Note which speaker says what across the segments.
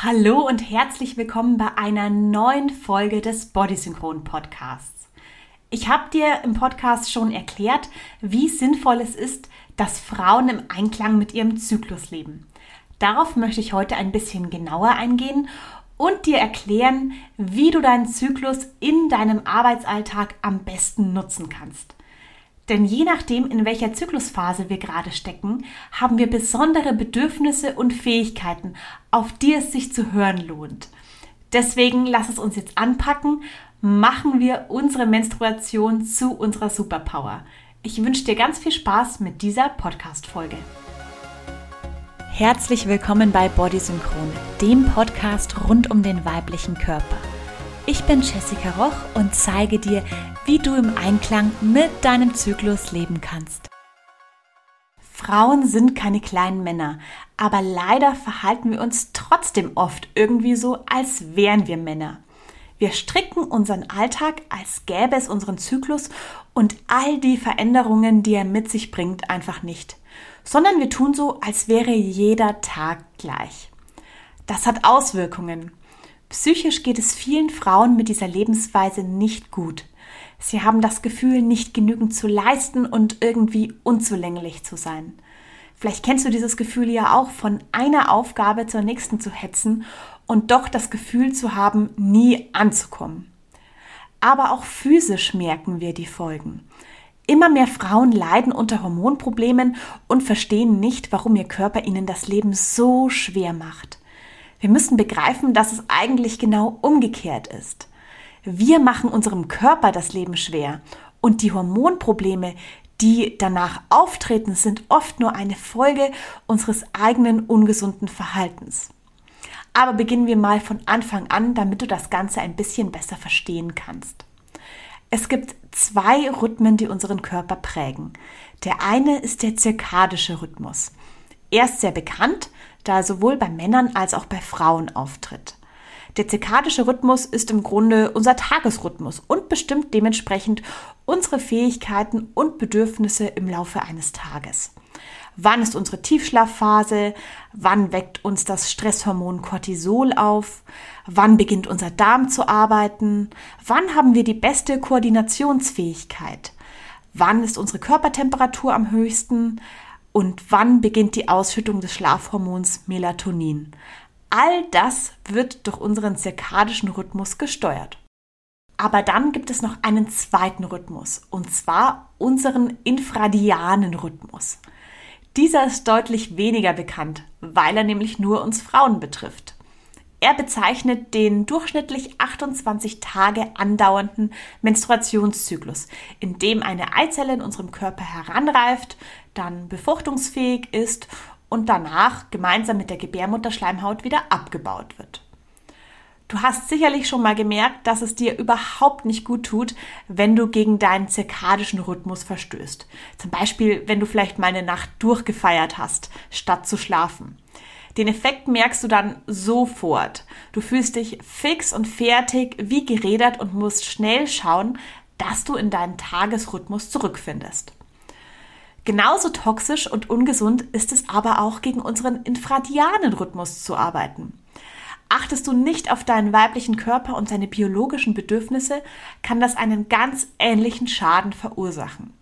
Speaker 1: Hallo und herzlich willkommen bei einer neuen Folge des Bodysynchron Podcasts. Ich habe dir im Podcast schon erklärt, wie sinnvoll es ist, dass Frauen im Einklang mit ihrem Zyklus leben. Darauf möchte ich heute ein bisschen genauer eingehen und dir erklären, wie du deinen Zyklus in deinem Arbeitsalltag am besten nutzen kannst. Denn je nachdem, in welcher Zyklusphase wir gerade stecken, haben wir besondere Bedürfnisse und Fähigkeiten, auf die es sich zu hören lohnt. Deswegen lass es uns jetzt anpacken, machen wir unsere Menstruation zu unserer Superpower. Ich wünsche dir ganz viel Spaß mit dieser Podcast-Folge. Herzlich willkommen bei Body Synchron, dem Podcast rund um den weiblichen Körper. Ich bin Jessica Roch und zeige dir, wie du im Einklang mit deinem Zyklus leben kannst. Frauen sind keine kleinen Männer, aber leider verhalten wir uns trotzdem oft irgendwie so, als wären wir Männer. Wir stricken unseren Alltag, als gäbe es unseren Zyklus und all die Veränderungen, die er mit sich bringt, einfach nicht, sondern wir tun so, als wäre jeder Tag gleich. Das hat Auswirkungen. Psychisch geht es vielen Frauen mit dieser Lebensweise nicht gut. Sie haben das Gefühl, nicht genügend zu leisten und irgendwie unzulänglich zu sein. Vielleicht kennst du dieses Gefühl ja auch, von einer Aufgabe zur nächsten zu hetzen und doch das Gefühl zu haben, nie anzukommen. Aber auch physisch merken wir die Folgen. Immer mehr Frauen leiden unter Hormonproblemen und verstehen nicht, warum ihr Körper ihnen das Leben so schwer macht. Wir müssen begreifen, dass es eigentlich genau umgekehrt ist. Wir machen unserem Körper das Leben schwer und die Hormonprobleme, die danach auftreten, sind oft nur eine Folge unseres eigenen ungesunden Verhaltens. Aber beginnen wir mal von Anfang an, damit du das Ganze ein bisschen besser verstehen kannst. Es gibt zwei Rhythmen, die unseren Körper prägen. Der eine ist der zirkadische Rhythmus. Er ist sehr bekannt, da sowohl bei Männern als auch bei Frauen auftritt. Der zirkadische Rhythmus ist im Grunde unser Tagesrhythmus und bestimmt dementsprechend unsere Fähigkeiten und Bedürfnisse im Laufe eines Tages. Wann ist unsere Tiefschlafphase? Wann weckt uns das Stresshormon Cortisol auf? Wann beginnt unser Darm zu arbeiten? Wann haben wir die beste Koordinationsfähigkeit? Wann ist unsere Körpertemperatur am höchsten? Und wann beginnt die Ausschüttung des Schlafhormons Melatonin? All das wird durch unseren zirkadischen Rhythmus gesteuert. Aber dann gibt es noch einen zweiten Rhythmus, und zwar unseren infradianen Rhythmus. Dieser ist deutlich weniger bekannt, weil er nämlich nur uns Frauen betrifft. Er bezeichnet den durchschnittlich 28 Tage andauernden Menstruationszyklus, in dem eine Eizelle in unserem Körper heranreift, dann befruchtungsfähig ist und danach gemeinsam mit der Gebärmutterschleimhaut wieder abgebaut wird. Du hast sicherlich schon mal gemerkt, dass es dir überhaupt nicht gut tut, wenn du gegen deinen zirkadischen Rhythmus verstößt. Zum Beispiel, wenn du vielleicht mal eine Nacht durchgefeiert hast, statt zu schlafen. Den Effekt merkst du dann sofort. Du fühlst dich fix und fertig, wie gerädert und musst schnell schauen, dass du in deinen Tagesrhythmus zurückfindest. Genauso toxisch und ungesund ist es aber auch gegen unseren infradianen Rhythmus zu arbeiten. Achtest du nicht auf deinen weiblichen Körper und seine biologischen Bedürfnisse, kann das einen ganz ähnlichen Schaden verursachen.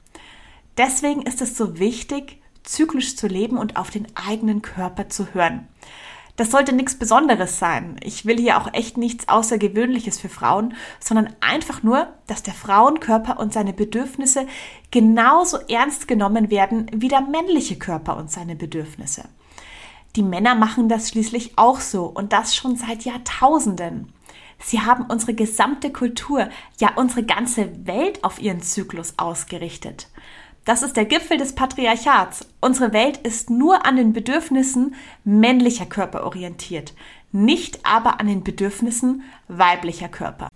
Speaker 1: Deswegen ist es so wichtig, zyklisch zu leben und auf den eigenen Körper zu hören. Das sollte nichts Besonderes sein. Ich will hier auch echt nichts Außergewöhnliches für Frauen, sondern einfach nur, dass der Frauenkörper und seine Bedürfnisse genauso ernst genommen werden wie der männliche Körper und seine Bedürfnisse. Die Männer machen das schließlich auch so und das schon seit Jahrtausenden. Sie haben unsere gesamte Kultur, ja unsere ganze Welt auf ihren Zyklus ausgerichtet. Das ist der Gipfel des Patriarchats. Unsere Welt ist nur an den Bedürfnissen männlicher Körper orientiert, nicht aber an den Bedürfnissen weiblicher Körper.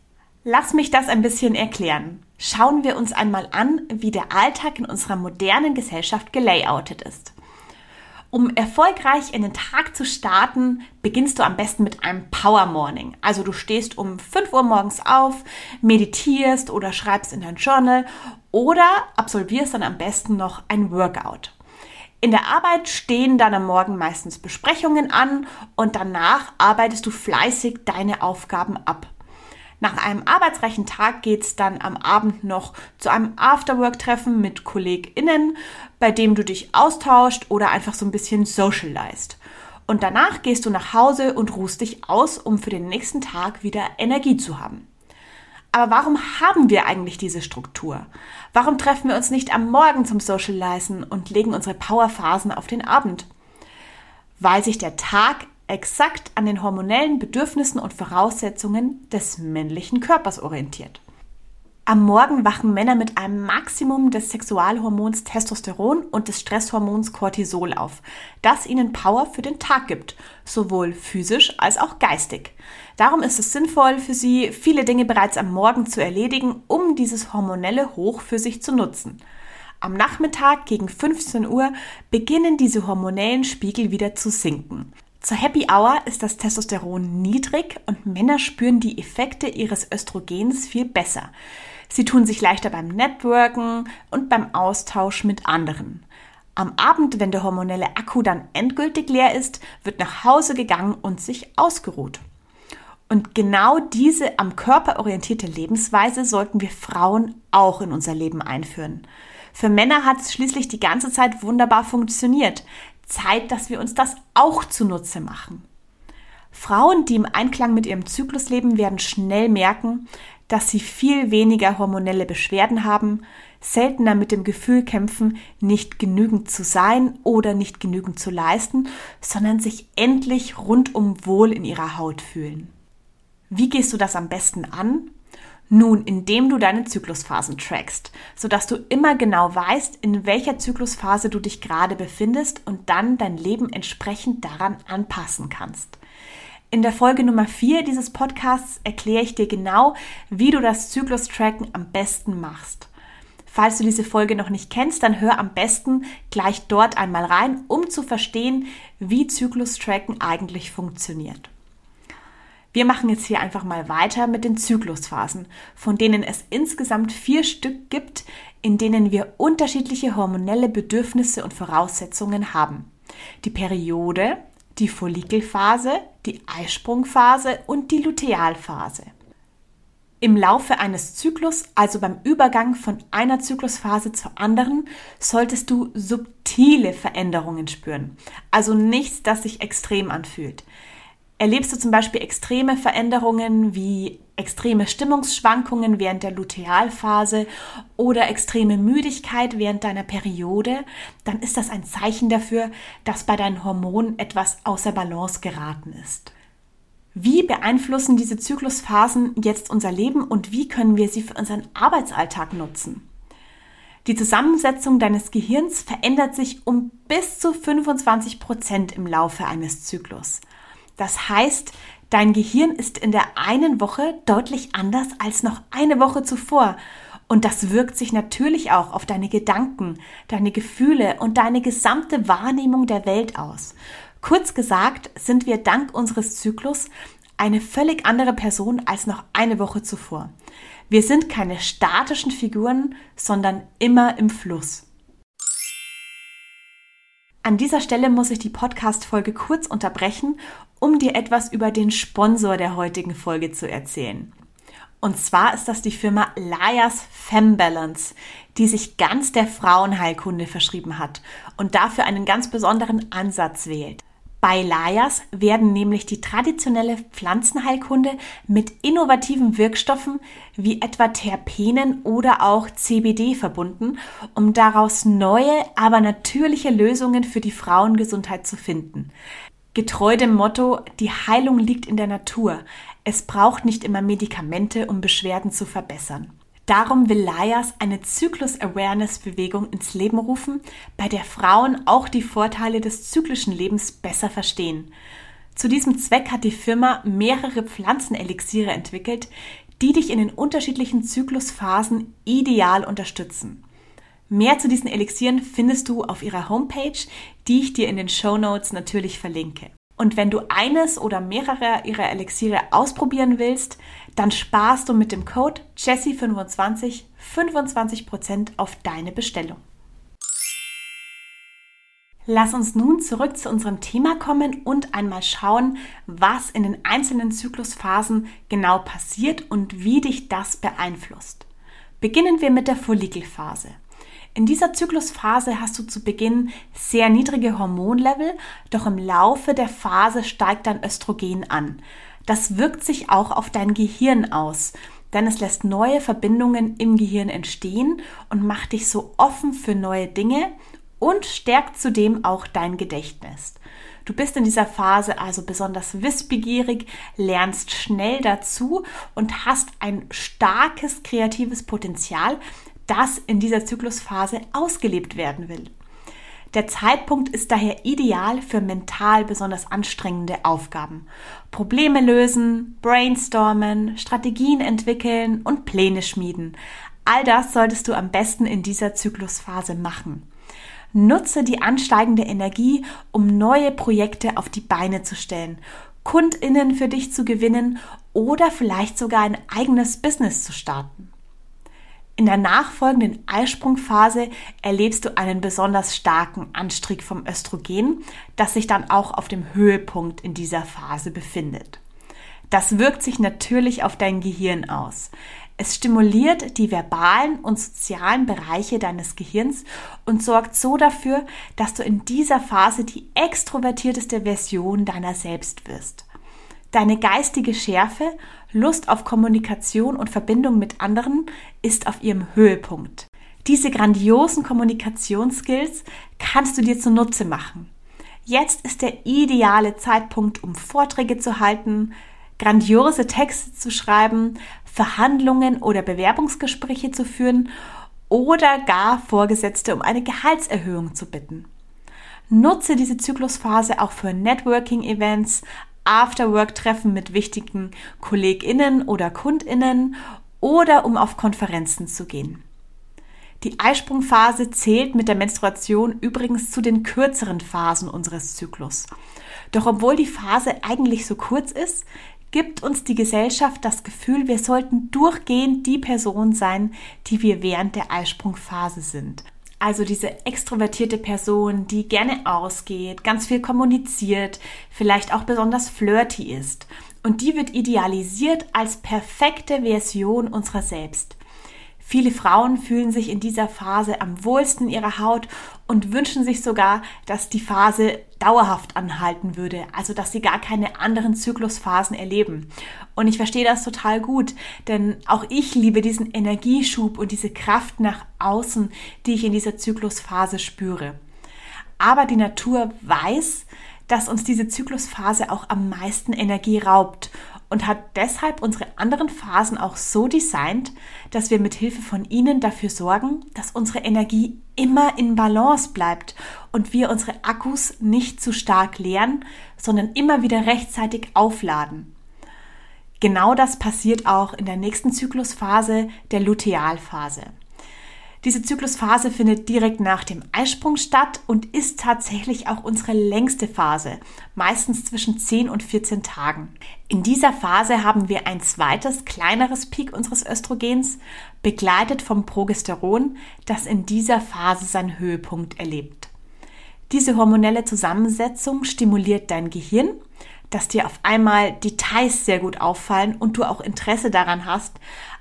Speaker 1: Lass mich das ein bisschen erklären. Schauen wir uns einmal an, wie der Alltag in unserer modernen Gesellschaft gelayoutet ist. Um erfolgreich in den Tag zu starten, beginnst du am besten mit einem Power Morning. Also du stehst um 5 Uhr morgens auf, meditierst oder schreibst in dein Journal oder absolvierst dann am besten noch ein Workout. In der Arbeit stehen dann am Morgen meistens Besprechungen an und danach arbeitest du fleißig deine Aufgaben ab. Nach einem arbeitsreichen Tag geht's dann am Abend noch zu einem Afterwork-Treffen mit KollegInnen, bei dem du dich austauscht oder einfach so ein bisschen socialized. Und danach gehst du nach Hause und ruhst dich aus, um für den nächsten Tag wieder Energie zu haben. Aber warum haben wir eigentlich diese Struktur? Warum treffen wir uns nicht am Morgen zum Socializen und legen unsere Powerphasen auf den Abend? Weil sich der Tag exakt an den hormonellen Bedürfnissen und Voraussetzungen des männlichen Körpers orientiert. Am Morgen wachen Männer mit einem Maximum des Sexualhormons Testosteron und des Stresshormons Cortisol auf, das ihnen Power für den Tag gibt, sowohl physisch als auch geistig. Darum ist es sinnvoll für sie, viele Dinge bereits am Morgen zu erledigen, um dieses hormonelle Hoch für sich zu nutzen. Am Nachmittag gegen 15 Uhr beginnen diese hormonellen Spiegel wieder zu sinken. Zur Happy Hour ist das Testosteron niedrig und Männer spüren die Effekte ihres Östrogens viel besser. Sie tun sich leichter beim Networken und beim Austausch mit anderen. Am Abend, wenn der hormonelle Akku dann endgültig leer ist, wird nach Hause gegangen und sich ausgeruht. Und genau diese am Körper orientierte Lebensweise sollten wir Frauen auch in unser Leben einführen. Für Männer hat es schließlich die ganze Zeit wunderbar funktioniert. Zeit, dass wir uns das auch zunutze machen. Frauen, die im Einklang mit ihrem Zyklus leben, werden schnell merken, dass sie viel weniger hormonelle Beschwerden haben, seltener mit dem Gefühl kämpfen, nicht genügend zu sein oder nicht genügend zu leisten, sondern sich endlich rundum wohl in ihrer Haut fühlen. Wie gehst du das am besten an? Nun, indem du deine Zyklusphasen trackst, sodass du immer genau weißt, in welcher Zyklusphase du dich gerade befindest und dann dein Leben entsprechend daran anpassen kannst. In der Folge Nummer 4 dieses Podcasts erkläre ich dir genau, wie du das Zyklus-Tracken am besten machst. Falls du diese Folge noch nicht kennst, dann hör am besten gleich dort einmal rein, um zu verstehen, wie Zyklus-Tracken eigentlich funktioniert. Wir machen jetzt hier einfach mal weiter mit den Zyklusphasen, von denen es insgesamt vier Stück gibt, in denen wir unterschiedliche hormonelle Bedürfnisse und Voraussetzungen haben. Die Periode, die Follikelphase, die Eisprungphase und die Lutealphase. Im Laufe eines Zyklus, also beim Übergang von einer Zyklusphase zur anderen, solltest du subtile Veränderungen spüren, also nichts, das sich extrem anfühlt. Erlebst du zum Beispiel extreme Veränderungen wie extreme Stimmungsschwankungen während der Lutealphase oder extreme Müdigkeit während deiner Periode, dann ist das ein Zeichen dafür, dass bei deinen Hormonen etwas außer Balance geraten ist. Wie beeinflussen diese Zyklusphasen jetzt unser Leben und wie können wir sie für unseren Arbeitsalltag nutzen? Die Zusammensetzung deines Gehirns verändert sich um bis zu 25 Prozent im Laufe eines Zyklus. Das heißt, dein Gehirn ist in der einen Woche deutlich anders als noch eine Woche zuvor. Und das wirkt sich natürlich auch auf deine Gedanken, deine Gefühle und deine gesamte Wahrnehmung der Welt aus. Kurz gesagt sind wir dank unseres Zyklus eine völlig andere Person als noch eine Woche zuvor. Wir sind keine statischen Figuren, sondern immer im Fluss. An dieser Stelle muss ich die Podcast-Folge kurz unterbrechen, um dir etwas über den Sponsor der heutigen Folge zu erzählen. Und zwar ist das die Firma Lias Fembalance, die sich ganz der Frauenheilkunde verschrieben hat und dafür einen ganz besonderen Ansatz wählt. Bei Layas werden nämlich die traditionelle Pflanzenheilkunde mit innovativen Wirkstoffen wie etwa Terpenen oder auch CBD verbunden, um daraus neue, aber natürliche Lösungen für die Frauengesundheit zu finden. Getreu dem Motto, die Heilung liegt in der Natur. Es braucht nicht immer Medikamente, um Beschwerden zu verbessern. Darum will Layas eine Zyklus-Awareness-Bewegung ins Leben rufen, bei der Frauen auch die Vorteile des zyklischen Lebens besser verstehen. Zu diesem Zweck hat die Firma mehrere Pflanzenelixiere entwickelt, die dich in den unterschiedlichen Zyklusphasen ideal unterstützen. Mehr zu diesen Elixieren findest du auf ihrer Homepage, die ich dir in den Show Notes natürlich verlinke. Und wenn du eines oder mehrere ihrer Elixiere ausprobieren willst, dann sparst du mit dem Code Jessie25 25% auf deine Bestellung. Lass uns nun zurück zu unserem Thema kommen und einmal schauen, was in den einzelnen Zyklusphasen genau passiert und wie dich das beeinflusst. Beginnen wir mit der Follikelphase. In dieser Zyklusphase hast du zu Beginn sehr niedrige Hormonlevel, doch im Laufe der Phase steigt dein Östrogen an. Das wirkt sich auch auf dein Gehirn aus, denn es lässt neue Verbindungen im Gehirn entstehen und macht dich so offen für neue Dinge und stärkt zudem auch dein Gedächtnis. Du bist in dieser Phase also besonders wissbegierig, lernst schnell dazu und hast ein starkes kreatives Potenzial, das in dieser Zyklusphase ausgelebt werden will. Der Zeitpunkt ist daher ideal für mental besonders anstrengende Aufgaben. Probleme lösen, brainstormen, Strategien entwickeln und Pläne schmieden. All das solltest du am besten in dieser Zyklusphase machen. Nutze die ansteigende Energie, um neue Projekte auf die Beine zu stellen, Kundinnen für dich zu gewinnen oder vielleicht sogar ein eigenes Business zu starten. In der nachfolgenden Eisprungphase erlebst du einen besonders starken Anstieg vom Östrogen, das sich dann auch auf dem Höhepunkt in dieser Phase befindet. Das wirkt sich natürlich auf dein Gehirn aus. Es stimuliert die verbalen und sozialen Bereiche deines Gehirns und sorgt so dafür, dass du in dieser Phase die extrovertierteste Version deiner selbst wirst. Deine geistige Schärfe, Lust auf Kommunikation und Verbindung mit anderen ist auf ihrem Höhepunkt. Diese grandiosen Kommunikationsskills kannst du dir zunutze machen. Jetzt ist der ideale Zeitpunkt, um Vorträge zu halten, grandiose Texte zu schreiben, Verhandlungen oder Bewerbungsgespräche zu führen oder gar Vorgesetzte um eine Gehaltserhöhung zu bitten. Nutze diese Zyklusphase auch für Networking-Events, After-Work-Treffen mit wichtigen KollegInnen oder KundInnen oder um auf Konferenzen zu gehen. Die Eisprungphase zählt mit der Menstruation übrigens zu den kürzeren Phasen unseres Zyklus. Doch obwohl die Phase eigentlich so kurz ist, gibt uns die Gesellschaft das Gefühl, wir sollten durchgehend die Person sein, die wir während der Eisprungphase sind. Also diese extrovertierte Person, die gerne ausgeht, ganz viel kommuniziert, vielleicht auch besonders flirty ist. Und die wird idealisiert als perfekte Version unserer selbst. Viele Frauen fühlen sich in dieser Phase am wohlsten ihrer Haut und wünschen sich sogar, dass die Phase dauerhaft anhalten würde, also dass sie gar keine anderen Zyklusphasen erleben. Und ich verstehe das total gut, denn auch ich liebe diesen Energieschub und diese Kraft nach außen, die ich in dieser Zyklusphase spüre. Aber die Natur weiß, dass uns diese Zyklusphase auch am meisten Energie raubt und hat deshalb unsere anderen Phasen auch so designt, dass wir mit Hilfe von ihnen dafür sorgen, dass unsere Energie immer in Balance bleibt und wir unsere Akkus nicht zu stark leeren, sondern immer wieder rechtzeitig aufladen. Genau das passiert auch in der nächsten Zyklusphase, der Lutealphase. Diese Zyklusphase findet direkt nach dem Eisprung statt und ist tatsächlich auch unsere längste Phase, meistens zwischen 10 und 14 Tagen. In dieser Phase haben wir ein zweites, kleineres Peak unseres Östrogens, begleitet vom Progesteron, das in dieser Phase seinen Höhepunkt erlebt. Diese hormonelle Zusammensetzung stimuliert dein Gehirn, dass dir auf einmal Details sehr gut auffallen und du auch Interesse daran hast,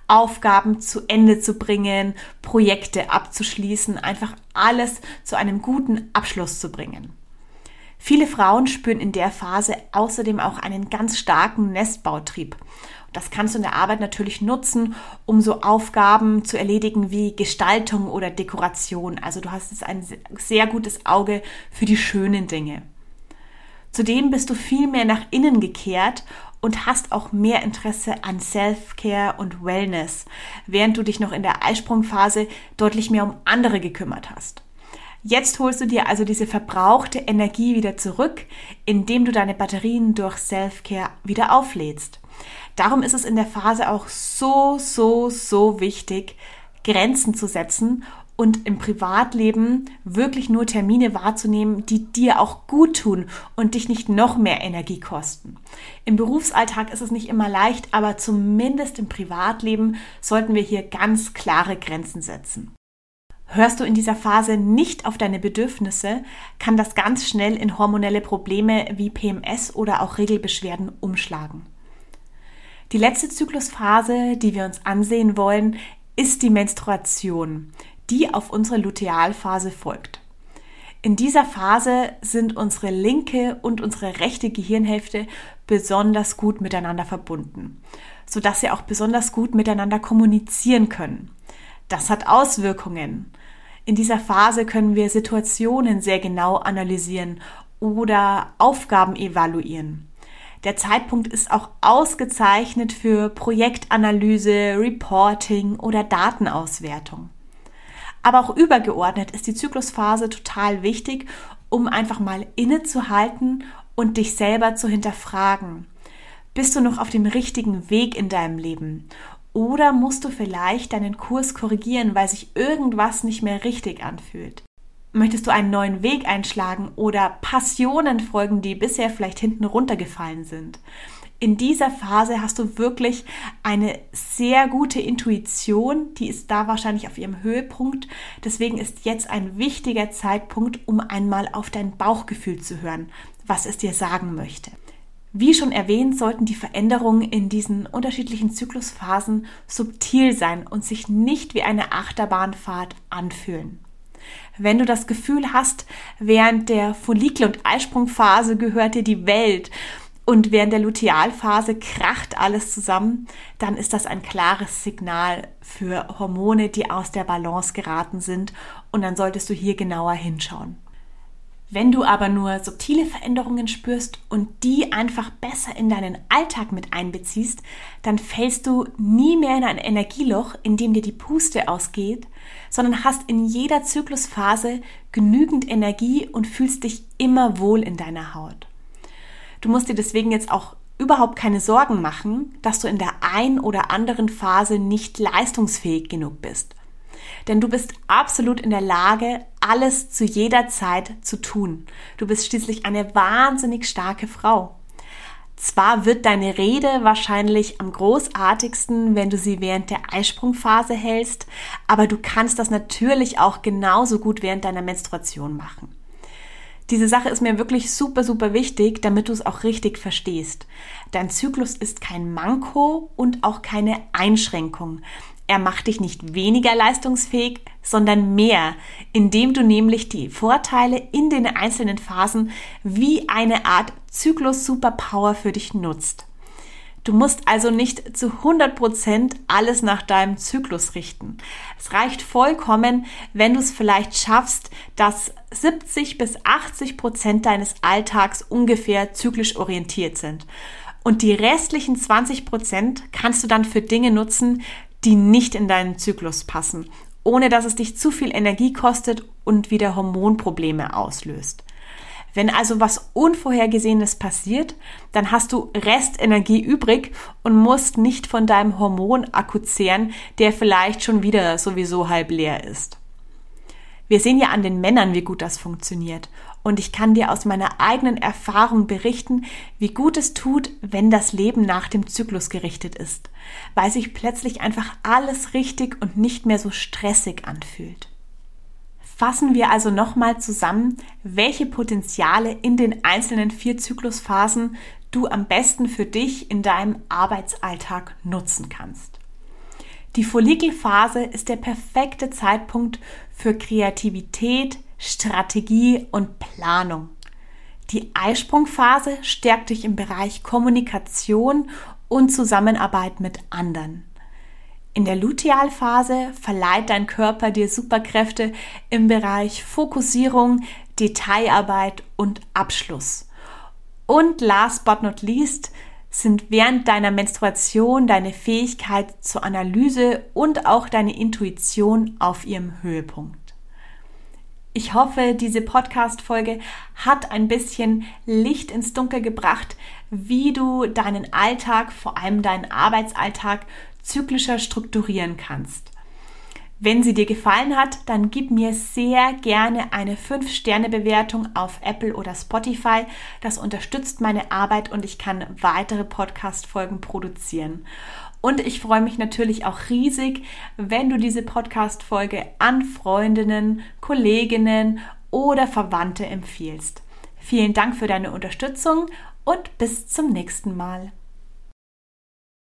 Speaker 1: Aufgaben zu Ende zu bringen, Projekte abzuschließen, einfach alles zu einem guten Abschluss zu bringen. Viele Frauen spüren in der Phase außerdem auch einen ganz starken Nestbautrieb. Das kannst du in der Arbeit natürlich nutzen, um so Aufgaben zu erledigen wie Gestaltung oder Dekoration. Also du hast jetzt ein sehr gutes Auge für die schönen Dinge. Zudem bist du viel mehr nach innen gekehrt und hast auch mehr Interesse an Self-Care und Wellness, während du dich noch in der Eisprungphase deutlich mehr um andere gekümmert hast. Jetzt holst du dir also diese verbrauchte Energie wieder zurück, indem du deine Batterien durch Self-Care wieder auflädst. Darum ist es in der Phase auch so, so, so wichtig, Grenzen zu setzen und im Privatleben wirklich nur Termine wahrzunehmen, die dir auch gut tun und dich nicht noch mehr Energie kosten. Im Berufsalltag ist es nicht immer leicht, aber zumindest im Privatleben sollten wir hier ganz klare Grenzen setzen. Hörst du in dieser Phase nicht auf deine Bedürfnisse, kann das ganz schnell in hormonelle Probleme wie PMS oder auch Regelbeschwerden umschlagen. Die letzte Zyklusphase, die wir uns ansehen wollen, ist die Menstruation, die auf unsere Lutealphase folgt. In dieser Phase sind unsere linke und unsere rechte Gehirnhälfte besonders gut miteinander verbunden, sodass sie auch besonders gut miteinander kommunizieren können. Das hat Auswirkungen. In dieser Phase können wir Situationen sehr genau analysieren oder Aufgaben evaluieren. Der Zeitpunkt ist auch ausgezeichnet für Projektanalyse, Reporting oder Datenauswertung. Aber auch übergeordnet ist die Zyklusphase total wichtig, um einfach mal innezuhalten und dich selber zu hinterfragen. Bist du noch auf dem richtigen Weg in deinem Leben? Oder musst du vielleicht deinen Kurs korrigieren, weil sich irgendwas nicht mehr richtig anfühlt? Möchtest du einen neuen Weg einschlagen oder Passionen folgen, die bisher vielleicht hinten runtergefallen sind? In dieser Phase hast du wirklich eine sehr gute Intuition, die ist da wahrscheinlich auf ihrem Höhepunkt. Deswegen ist jetzt ein wichtiger Zeitpunkt, um einmal auf dein Bauchgefühl zu hören, was es dir sagen möchte. Wie schon erwähnt, sollten die Veränderungen in diesen unterschiedlichen Zyklusphasen subtil sein und sich nicht wie eine Achterbahnfahrt anfühlen. Wenn du das Gefühl hast, während der Follikel- und Eisprungphase gehört dir die Welt und während der Lutealphase kracht alles zusammen, dann ist das ein klares Signal für Hormone, die aus der Balance geraten sind und dann solltest du hier genauer hinschauen. Wenn du aber nur subtile Veränderungen spürst und die einfach besser in deinen Alltag mit einbeziehst, dann fällst du nie mehr in ein Energieloch, in dem dir die Puste ausgeht, sondern hast in jeder Zyklusphase genügend Energie und fühlst dich immer wohl in deiner Haut. Du musst dir deswegen jetzt auch überhaupt keine Sorgen machen, dass du in der ein oder anderen Phase nicht leistungsfähig genug bist denn du bist absolut in der Lage, alles zu jeder Zeit zu tun. Du bist schließlich eine wahnsinnig starke Frau. Zwar wird deine Rede wahrscheinlich am großartigsten, wenn du sie während der Eisprungphase hältst, aber du kannst das natürlich auch genauso gut während deiner Menstruation machen. Diese Sache ist mir wirklich super, super wichtig, damit du es auch richtig verstehst. Dein Zyklus ist kein Manko und auch keine Einschränkung. Er macht dich nicht weniger leistungsfähig, sondern mehr, indem du nämlich die Vorteile in den einzelnen Phasen wie eine Art Zyklus-Superpower für dich nutzt. Du musst also nicht zu 100% alles nach deinem Zyklus richten. Es reicht vollkommen, wenn du es vielleicht schaffst, dass 70 bis 80% deines Alltags ungefähr zyklisch orientiert sind. Und die restlichen 20% kannst du dann für Dinge nutzen, die nicht in deinen Zyklus passen, ohne dass es dich zu viel Energie kostet und wieder Hormonprobleme auslöst. Wenn also was Unvorhergesehenes passiert, dann hast du Restenergie übrig und musst nicht von deinem Hormonakku zehren, der vielleicht schon wieder sowieso halb leer ist. Wir sehen ja an den Männern, wie gut das funktioniert. Und ich kann dir aus meiner eigenen Erfahrung berichten, wie gut es tut, wenn das Leben nach dem Zyklus gerichtet ist, weil sich plötzlich einfach alles richtig und nicht mehr so stressig anfühlt. Fassen wir also nochmal zusammen, welche Potenziale in den einzelnen vier Zyklusphasen du am besten für dich in deinem Arbeitsalltag nutzen kannst. Die Follikelphase ist der perfekte Zeitpunkt für Kreativität, Strategie und Planung. Die Eisprungphase stärkt dich im Bereich Kommunikation und Zusammenarbeit mit anderen. In der Lutealphase verleiht dein Körper dir Superkräfte im Bereich Fokussierung, Detailarbeit und Abschluss. Und last but not least sind während deiner Menstruation deine Fähigkeit zur Analyse und auch deine Intuition auf ihrem Höhepunkt. Ich hoffe, diese Podcast-Folge hat ein bisschen Licht ins Dunkel gebracht, wie du deinen Alltag, vor allem deinen Arbeitsalltag, zyklischer strukturieren kannst. Wenn sie dir gefallen hat, dann gib mir sehr gerne eine 5-Sterne-Bewertung auf Apple oder Spotify. Das unterstützt meine Arbeit und ich kann weitere Podcast-Folgen produzieren. Und ich freue mich natürlich auch riesig, wenn du diese Podcast-Folge an Freundinnen, Kolleginnen oder Verwandte empfiehlst. Vielen Dank für deine Unterstützung und bis zum nächsten Mal.